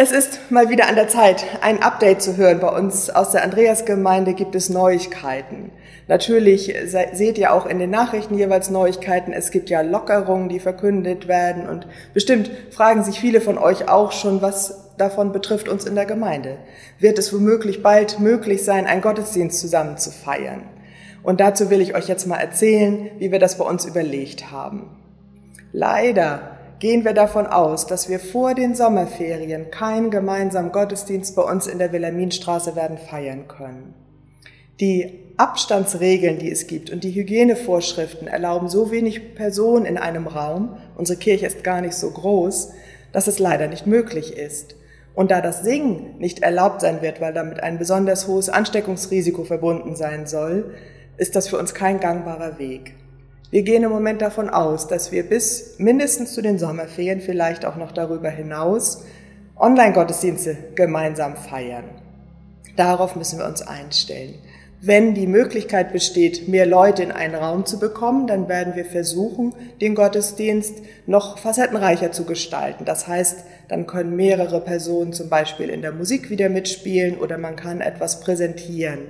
Es ist mal wieder an der Zeit, ein Update zu hören. Bei uns aus der Andreasgemeinde gibt es Neuigkeiten. Natürlich seht ihr auch in den Nachrichten jeweils Neuigkeiten. Es gibt ja Lockerungen, die verkündet werden. Und bestimmt fragen sich viele von euch auch schon, was davon betrifft uns in der Gemeinde. Wird es womöglich bald möglich sein, einen Gottesdienst zusammen zu feiern? Und dazu will ich euch jetzt mal erzählen, wie wir das bei uns überlegt haben. Leider gehen wir davon aus, dass wir vor den Sommerferien keinen gemeinsamen Gottesdienst bei uns in der Wilhelminstraße werden feiern können. Die Abstandsregeln, die es gibt und die Hygienevorschriften erlauben so wenig Personen in einem Raum, unsere Kirche ist gar nicht so groß, dass es leider nicht möglich ist. Und da das Singen nicht erlaubt sein wird, weil damit ein besonders hohes Ansteckungsrisiko verbunden sein soll, ist das für uns kein gangbarer Weg. Wir gehen im Moment davon aus, dass wir bis mindestens zu den Sommerferien, vielleicht auch noch darüber hinaus, Online-Gottesdienste gemeinsam feiern. Darauf müssen wir uns einstellen. Wenn die Möglichkeit besteht, mehr Leute in einen Raum zu bekommen, dann werden wir versuchen, den Gottesdienst noch facettenreicher zu gestalten. Das heißt, dann können mehrere Personen zum Beispiel in der Musik wieder mitspielen oder man kann etwas präsentieren.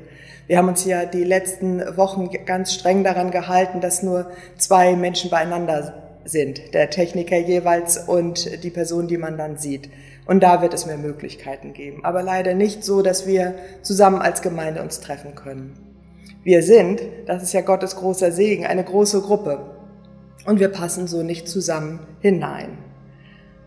Wir haben uns ja die letzten Wochen ganz streng daran gehalten, dass nur zwei Menschen beieinander sind, der Techniker jeweils und die Person, die man dann sieht. Und da wird es mehr Möglichkeiten geben. Aber leider nicht so, dass wir zusammen als Gemeinde uns treffen können. Wir sind, das ist ja Gottes großer Segen, eine große Gruppe. Und wir passen so nicht zusammen hinein.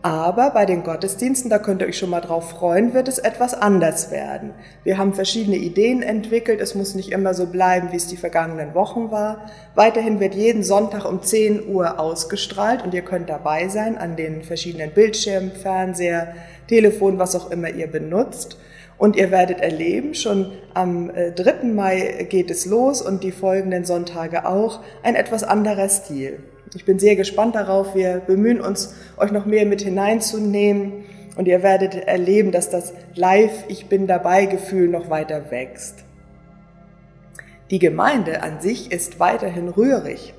Aber bei den Gottesdiensten, da könnt ihr euch schon mal drauf freuen, wird es etwas anders werden. Wir haben verschiedene Ideen entwickelt. Es muss nicht immer so bleiben, wie es die vergangenen Wochen war. Weiterhin wird jeden Sonntag um 10 Uhr ausgestrahlt und ihr könnt dabei sein an den verschiedenen Bildschirmen, Fernseher, Telefon, was auch immer ihr benutzt. Und ihr werdet erleben, schon am 3. Äh, Mai geht es los und die folgenden Sonntage auch, ein etwas anderer Stil. Ich bin sehr gespannt darauf. Wir bemühen uns, euch noch mehr mit hineinzunehmen und ihr werdet erleben, dass das Live Ich bin dabei Gefühl noch weiter wächst. Die Gemeinde an sich ist weiterhin rührig,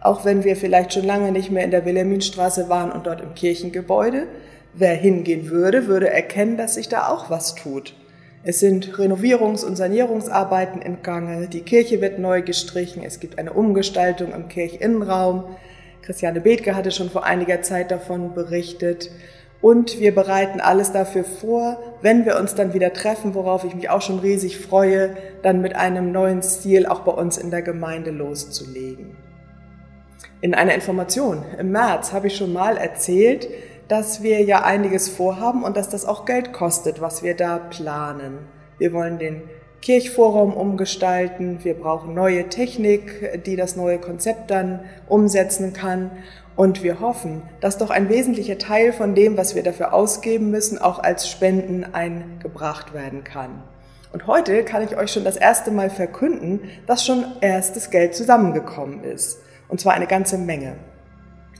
auch wenn wir vielleicht schon lange nicht mehr in der Wilhelminstraße waren und dort im Kirchengebäude. Wer hingehen würde, würde erkennen, dass sich da auch was tut. Es sind Renovierungs- und Sanierungsarbeiten in Gange, die Kirche wird neu gestrichen, es gibt eine Umgestaltung im Kirchinnenraum, Christiane Bethke hatte schon vor einiger Zeit davon berichtet. Und wir bereiten alles dafür vor, wenn wir uns dann wieder treffen, worauf ich mich auch schon riesig freue, dann mit einem neuen Stil auch bei uns in der Gemeinde loszulegen. In einer Information im März habe ich schon mal erzählt, dass wir ja einiges vorhaben und dass das auch Geld kostet, was wir da planen. Wir wollen den Kirchforum umgestalten. Wir brauchen neue Technik, die das neue Konzept dann umsetzen kann. Und wir hoffen, dass doch ein wesentlicher Teil von dem, was wir dafür ausgeben müssen, auch als Spenden eingebracht werden kann. Und heute kann ich euch schon das erste Mal verkünden, dass schon erstes Geld zusammengekommen ist. Und zwar eine ganze Menge.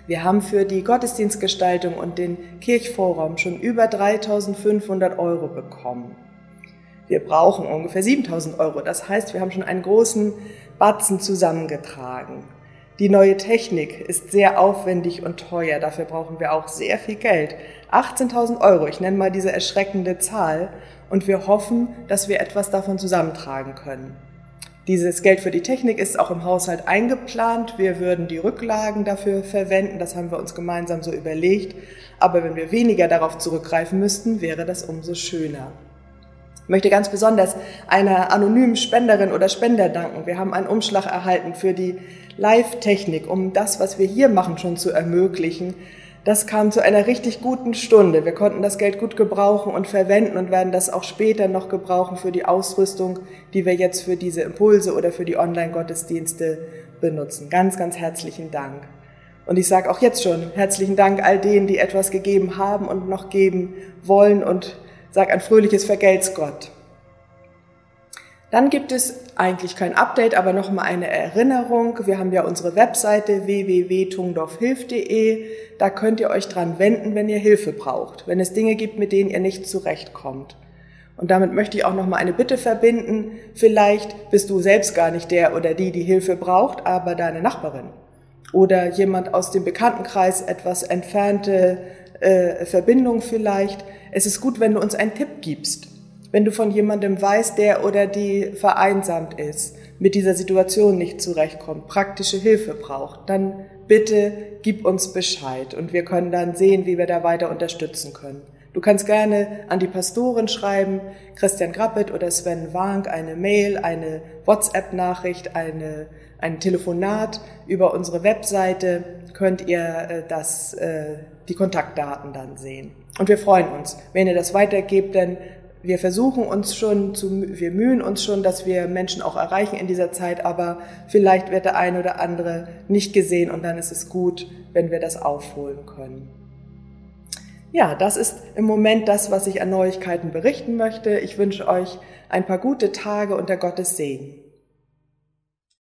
Wir haben für die Gottesdienstgestaltung und den Kirchforum schon über 3500 Euro bekommen. Wir brauchen ungefähr 7000 Euro. Das heißt, wir haben schon einen großen Batzen zusammengetragen. Die neue Technik ist sehr aufwendig und teuer. Dafür brauchen wir auch sehr viel Geld. 18.000 Euro, ich nenne mal diese erschreckende Zahl. Und wir hoffen, dass wir etwas davon zusammentragen können. Dieses Geld für die Technik ist auch im Haushalt eingeplant. Wir würden die Rücklagen dafür verwenden. Das haben wir uns gemeinsam so überlegt. Aber wenn wir weniger darauf zurückgreifen müssten, wäre das umso schöner. Ich möchte ganz besonders einer anonymen Spenderin oder Spender danken. Wir haben einen Umschlag erhalten für die Live-Technik, um das, was wir hier machen, schon zu ermöglichen. Das kam zu einer richtig guten Stunde. Wir konnten das Geld gut gebrauchen und verwenden und werden das auch später noch gebrauchen für die Ausrüstung, die wir jetzt für diese Impulse oder für die Online-Gottesdienste benutzen. Ganz, ganz herzlichen Dank. Und ich sage auch jetzt schon herzlichen Dank all denen, die etwas gegeben haben und noch geben wollen und Sag ein fröhliches Vergelt's Gott. Dann gibt es eigentlich kein Update, aber nochmal eine Erinnerung. Wir haben ja unsere Webseite www.tungdorfhilf.de. Da könnt ihr euch dran wenden, wenn ihr Hilfe braucht, wenn es Dinge gibt, mit denen ihr nicht zurechtkommt. Und damit möchte ich auch nochmal eine Bitte verbinden. Vielleicht bist du selbst gar nicht der oder die, die Hilfe braucht, aber deine Nachbarin oder jemand aus dem Bekanntenkreis, etwas entfernte äh, Verbindung vielleicht. Es ist gut, wenn du uns einen Tipp gibst. Wenn du von jemandem weißt, der oder die vereinsamt ist, mit dieser Situation nicht zurechtkommt, praktische Hilfe braucht, dann bitte gib uns Bescheid und wir können dann sehen, wie wir da weiter unterstützen können. Du kannst gerne an die Pastoren schreiben, Christian Grappet oder Sven Wank, eine Mail, eine WhatsApp-Nachricht, eine, ein Telefonat über unsere Webseite könnt ihr äh, das, äh, die Kontaktdaten dann sehen. Und wir freuen uns, wenn ihr das weitergebt, denn wir versuchen uns schon zu, wir mühen uns schon, dass wir Menschen auch erreichen in dieser Zeit, aber vielleicht wird der eine oder andere nicht gesehen und dann ist es gut, wenn wir das aufholen können. Ja, das ist im Moment das, was ich an Neuigkeiten berichten möchte. Ich wünsche euch ein paar gute Tage unter Gottes Segen.